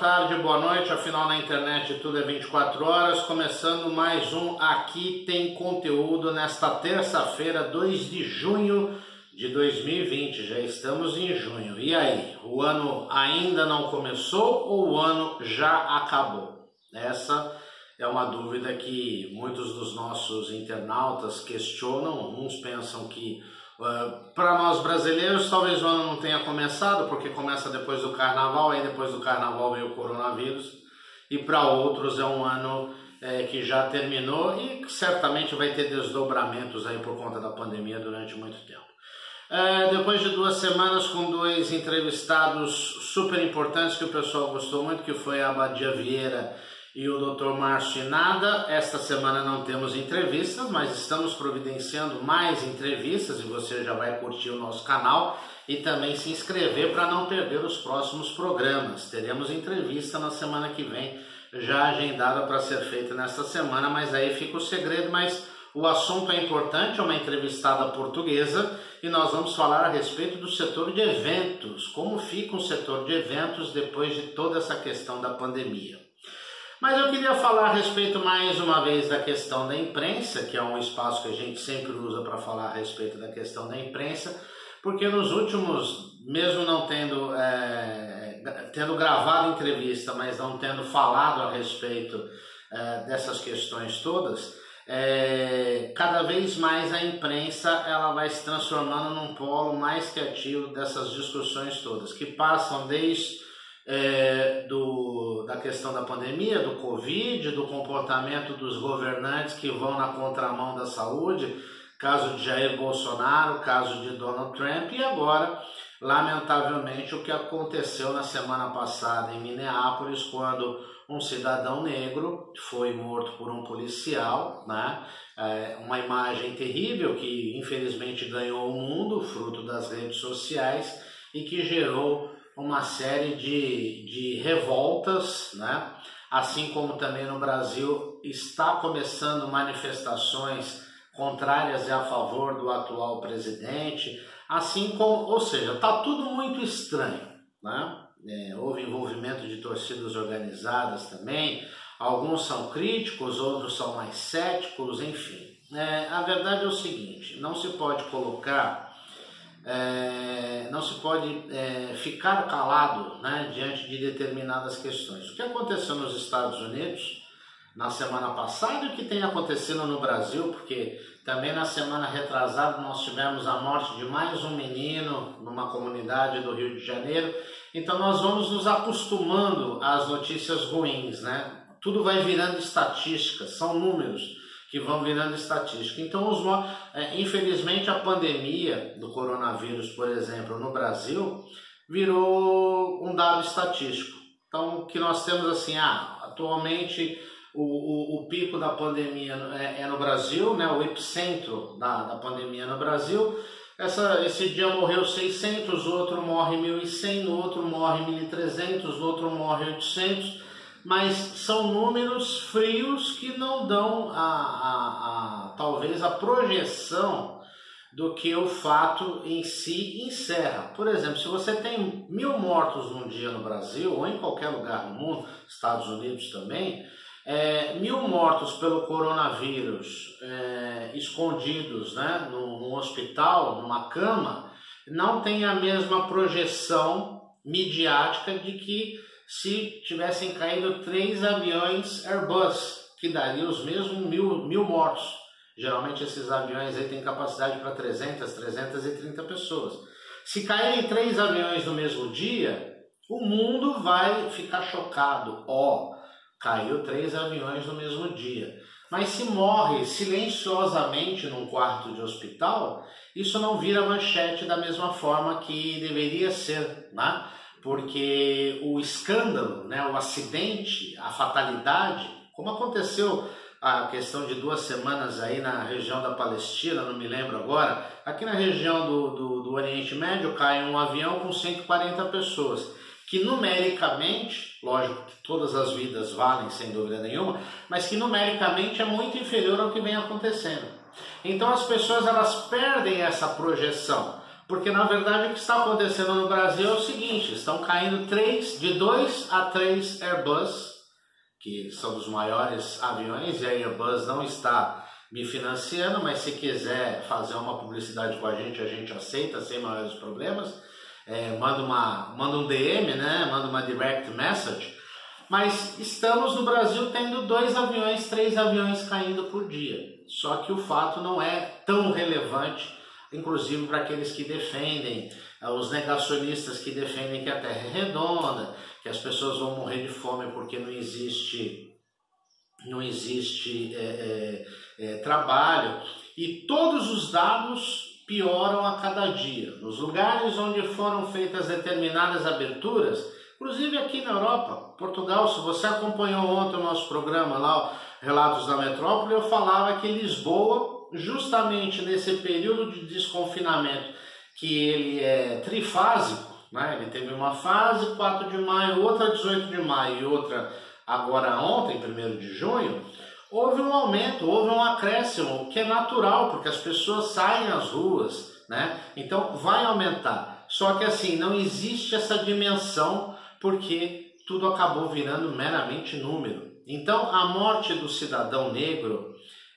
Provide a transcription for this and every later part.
tarde, boa noite. Afinal, na internet tudo é 24 horas. Começando mais um Aqui Tem Conteúdo nesta terça-feira, 2 de junho de 2020. Já estamos em junho. E aí, o ano ainda não começou ou o ano já acabou? Essa é uma dúvida que muitos dos nossos internautas questionam. Uns pensam que Uh, para nós brasileiros, talvez o ano não tenha começado, porque começa depois do carnaval, aí depois do carnaval veio o coronavírus, e para outros é um ano é, que já terminou e certamente vai ter desdobramentos aí por conta da pandemia durante muito tempo. É, depois de duas semanas com dois entrevistados super importantes que o pessoal gostou muito, que foi a Abadia Vieira e o Dr. Márcio Nada. Esta semana não temos entrevistas, mas estamos providenciando mais entrevistas e você já vai curtir o nosso canal e também se inscrever para não perder os próximos programas. Teremos entrevista na semana que vem, já agendada para ser feita nesta semana, mas aí fica o segredo, mas o assunto é importante, é uma entrevistada portuguesa e nós vamos falar a respeito do setor de eventos, como fica o setor de eventos depois de toda essa questão da pandemia. Mas eu queria falar a respeito mais uma vez da questão da imprensa, que é um espaço que a gente sempre usa para falar a respeito da questão da imprensa, porque nos últimos, mesmo não tendo, é, tendo gravado entrevista, mas não tendo falado a respeito é, dessas questões todas, é, cada vez mais a imprensa ela vai se transformando num polo mais criativo dessas discussões todas, que passam desde é, do, da questão da pandemia, do Covid, do comportamento dos governantes que vão na contramão da saúde, caso de Jair Bolsonaro, caso de Donald Trump, e agora, lamentavelmente, o que aconteceu na semana passada em Minneapolis, quando um cidadão negro foi morto por um policial, né? É uma imagem terrível que infelizmente ganhou o mundo, fruto das redes sociais, e que gerou uma série de, de revoltas, né? assim como também no Brasil está começando manifestações contrárias e a favor do atual presidente, assim como, ou seja, está tudo muito estranho, né? É, houve envolvimento de torcidas organizadas também, alguns são críticos, outros são mais céticos, enfim. É, a verdade é o seguinte: não se pode colocar é, não se pode é, ficar calado né, diante de determinadas questões. O que aconteceu nos Estados Unidos na semana passada e o que tem acontecido no Brasil, porque também na semana retrasada nós tivemos a morte de mais um menino numa comunidade do Rio de Janeiro. Então nós vamos nos acostumando às notícias ruins, né? Tudo vai virando estatística, são números que vão virando estatística. Então, os, é, infelizmente, a pandemia do coronavírus, por exemplo, no Brasil, virou um dado estatístico. Então, que nós temos assim, ah, atualmente o, o, o pico da pandemia é, é, no Brasil, né, o epicentro da, da pandemia no Brasil. Essa, esse dia morreu 600, o outro morre 1.100, no outro morre 1.300, no outro morre 800 mas são números frios que não dão a, a, a, talvez a projeção do que o fato em si encerra. Por exemplo, se você tem mil mortos num dia no Brasil ou em qualquer lugar no mundo, Estados Unidos também, é, mil mortos pelo coronavírus é, escondidos né, num, num hospital, numa cama, não tem a mesma projeção midiática de que se tivessem caído três aviões Airbus, que daria os mesmos mil, mil mortos. Geralmente esses aviões aí têm capacidade para 300, 330 pessoas. Se caírem três aviões no mesmo dia, o mundo vai ficar chocado. Ó, oh, caiu três aviões no mesmo dia. Mas se morre silenciosamente num quarto de hospital, isso não vira manchete da mesma forma que deveria ser, né? Porque o escândalo, né, o acidente, a fatalidade, como aconteceu a questão de duas semanas aí na região da Palestina, não me lembro agora, aqui na região do, do, do Oriente Médio cai um avião com 140 pessoas, que numericamente, lógico que todas as vidas valem sem dúvida nenhuma, mas que numericamente é muito inferior ao que vem acontecendo. Então as pessoas elas perdem essa projeção Porque na verdade o que está acontecendo no Brasil é o seguinte: estão caindo três, de dois a três Airbus, que são os maiores aviões, e a Airbus não está me financiando, mas se quiser fazer uma publicidade com a gente, a gente aceita sem maiores problemas. É, manda, uma, manda um DM, né? manda uma direct message. Mas estamos no Brasil tendo dois aviões, três aviões caindo por dia. Só que o fato não é tão relevante inclusive para aqueles que defendem, eh, os negacionistas que defendem que a Terra é redonda, que as pessoas vão morrer de fome porque não existe não existe é, é, é, trabalho e todos os dados pioram a cada dia. Nos lugares onde foram feitas determinadas aberturas, inclusive aqui na Europa, Portugal, se você acompanhou ontem o nosso programa lá, Relatos da Metrópole, eu falava que Lisboa justamente nesse período de desconfinamento, que ele é trifásico, né? ele teve uma fase 4 de maio, outra 18 de maio e outra agora ontem, 1 de junho, houve um aumento, houve um acréscimo, que é natural, porque as pessoas saem às ruas, né? Então vai aumentar. Só que assim, não existe essa dimensão, porque tudo acabou virando meramente número. Então a morte do cidadão negro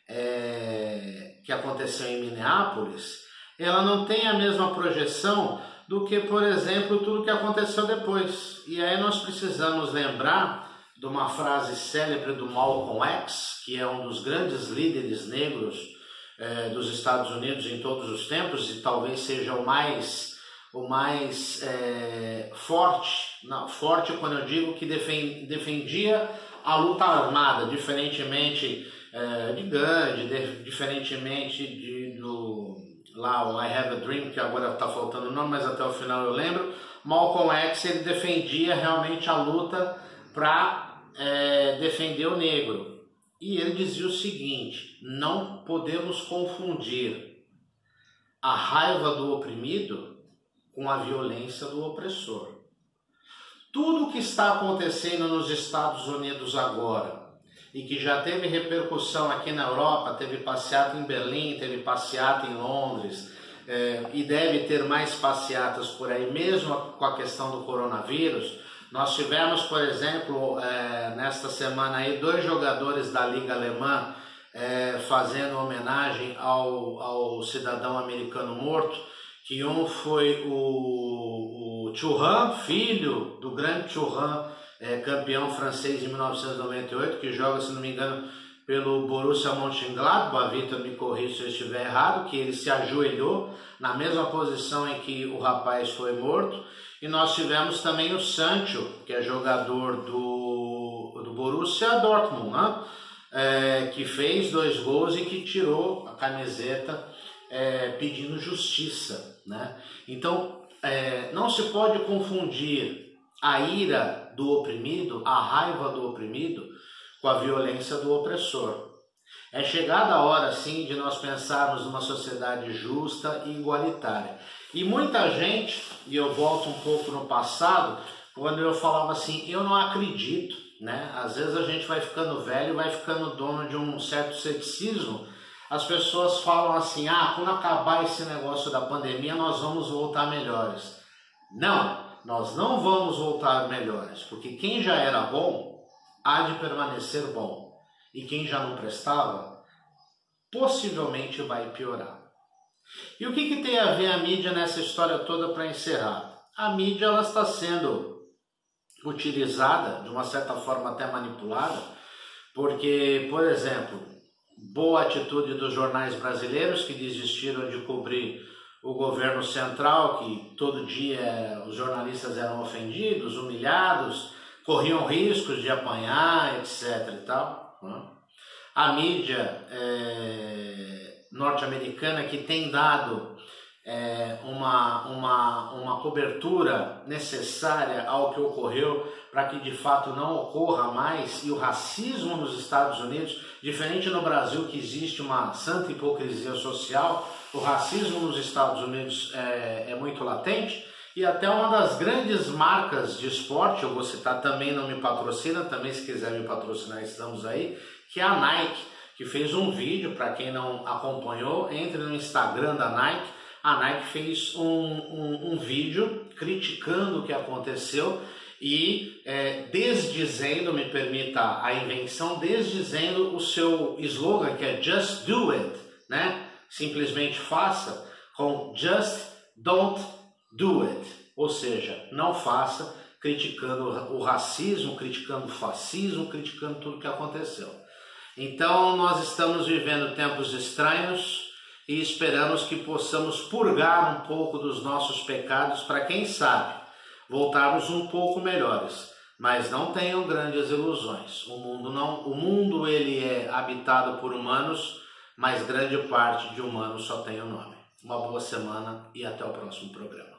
é, que aconteceu em Minneapolis, ela não tem a mesma projeção do que, por exemplo, tudo que aconteceu depois. E aí nós precisamos lembrar de uma frase célebre do Malcolm X, que é um dos grandes líderes negros é, dos Estados Unidos em todos os tempos e talvez seja o mais o mais é, forte, não, forte quando eu digo que defendia a luta armada, diferentemente é, de Gandhi, de, diferentemente de, do lá o I Have a Dream, que agora está faltando o nome, mas até o final eu lembro, Malcolm X ele defendia realmente a luta para é, defender o negro. E ele dizia o seguinte: não podemos confundir a raiva do oprimido com a violência do opressor. Tudo o que está acontecendo nos Estados Unidos agora, e que já teve repercussão aqui na Europa, teve passeata em Berlim, teve passeata em Londres, é, e deve ter mais passeatas por aí, mesmo com a questão do coronavírus. Nós tivemos, por exemplo, é, nesta semana aí, dois jogadores da Liga Alemã é, fazendo homenagem ao, ao cidadão americano morto, que um foi o, Churran, filho do grande Churran, é, campeão francês em 1998, que joga, se não me engano, pelo Borussia Mönchengladbach, Vitor me corrija se eu estiver errado, que ele se ajoelhou na mesma posição em que o rapaz foi morto. E nós tivemos também o Sancho, que é jogador do, do Borussia Dortmund, né? É, que fez dois gols e que tirou a camiseta é, pedindo justiça. Né? Então, é, não se pode confundir a ira do oprimido, a raiva do oprimido, com a violência do opressor. É chegada a hora, sim, de nós pensarmos numa sociedade justa e igualitária. E muita gente, e eu volto um pouco no passado, quando eu falava assim, eu não acredito, né? Às vezes a gente vai ficando velho, vai ficando dono de um certo ceticismo. As pessoas falam assim: ah, quando acabar esse negócio da pandemia, nós vamos voltar melhores. Não, nós não vamos voltar melhores, porque quem já era bom há de permanecer bom, e quem já não prestava possivelmente vai piorar. E o que, que tem a ver a mídia nessa história toda para encerrar? A mídia ela está sendo utilizada, de uma certa forma até manipulada, porque, por exemplo, boa atitude dos jornais brasileiros que desistiram de cobrir o governo central, que todo dia os jornalistas eram ofendidos, humilhados, corriam riscos de apanhar, etc. E tal. Né? A mídia é, norte-americana que tem dado é, uma, uma, uma cobertura necessária ao que ocorreu para que de fato não ocorra mais. E o racismo nos Estados Unidos, diferente no Brasil que existe uma santa hipocrisia social, o racismo nos Estados Unidos é, é muito latente. E até uma das grandes marcas de esporte, eu vou citar também, não me patrocina, também se quiser me patrocinar estamos aí, que é a Nike, que fez um vídeo, para quem não acompanhou, entre no Instagram da Nike, a Nike fez um, um, um vídeo criticando o que aconteceu e é, desdizendo, me permita a invenção, desdizendo o seu slogan que é Just Do It, né? Simplesmente faça, com Just Don't Do It, ou seja, não faça, criticando o racismo, criticando o fascismo, criticando tudo que aconteceu. Então nós estamos vivendo tempos estranhos e esperamos que possamos purgar um pouco dos nossos pecados para quem sabe voltarmos um pouco melhores. Mas não tenham grandes ilusões. O mundo não, o mundo ele é habitado por humanos, mas grande parte de humanos só tem o nome. Uma boa semana e até o próximo programa.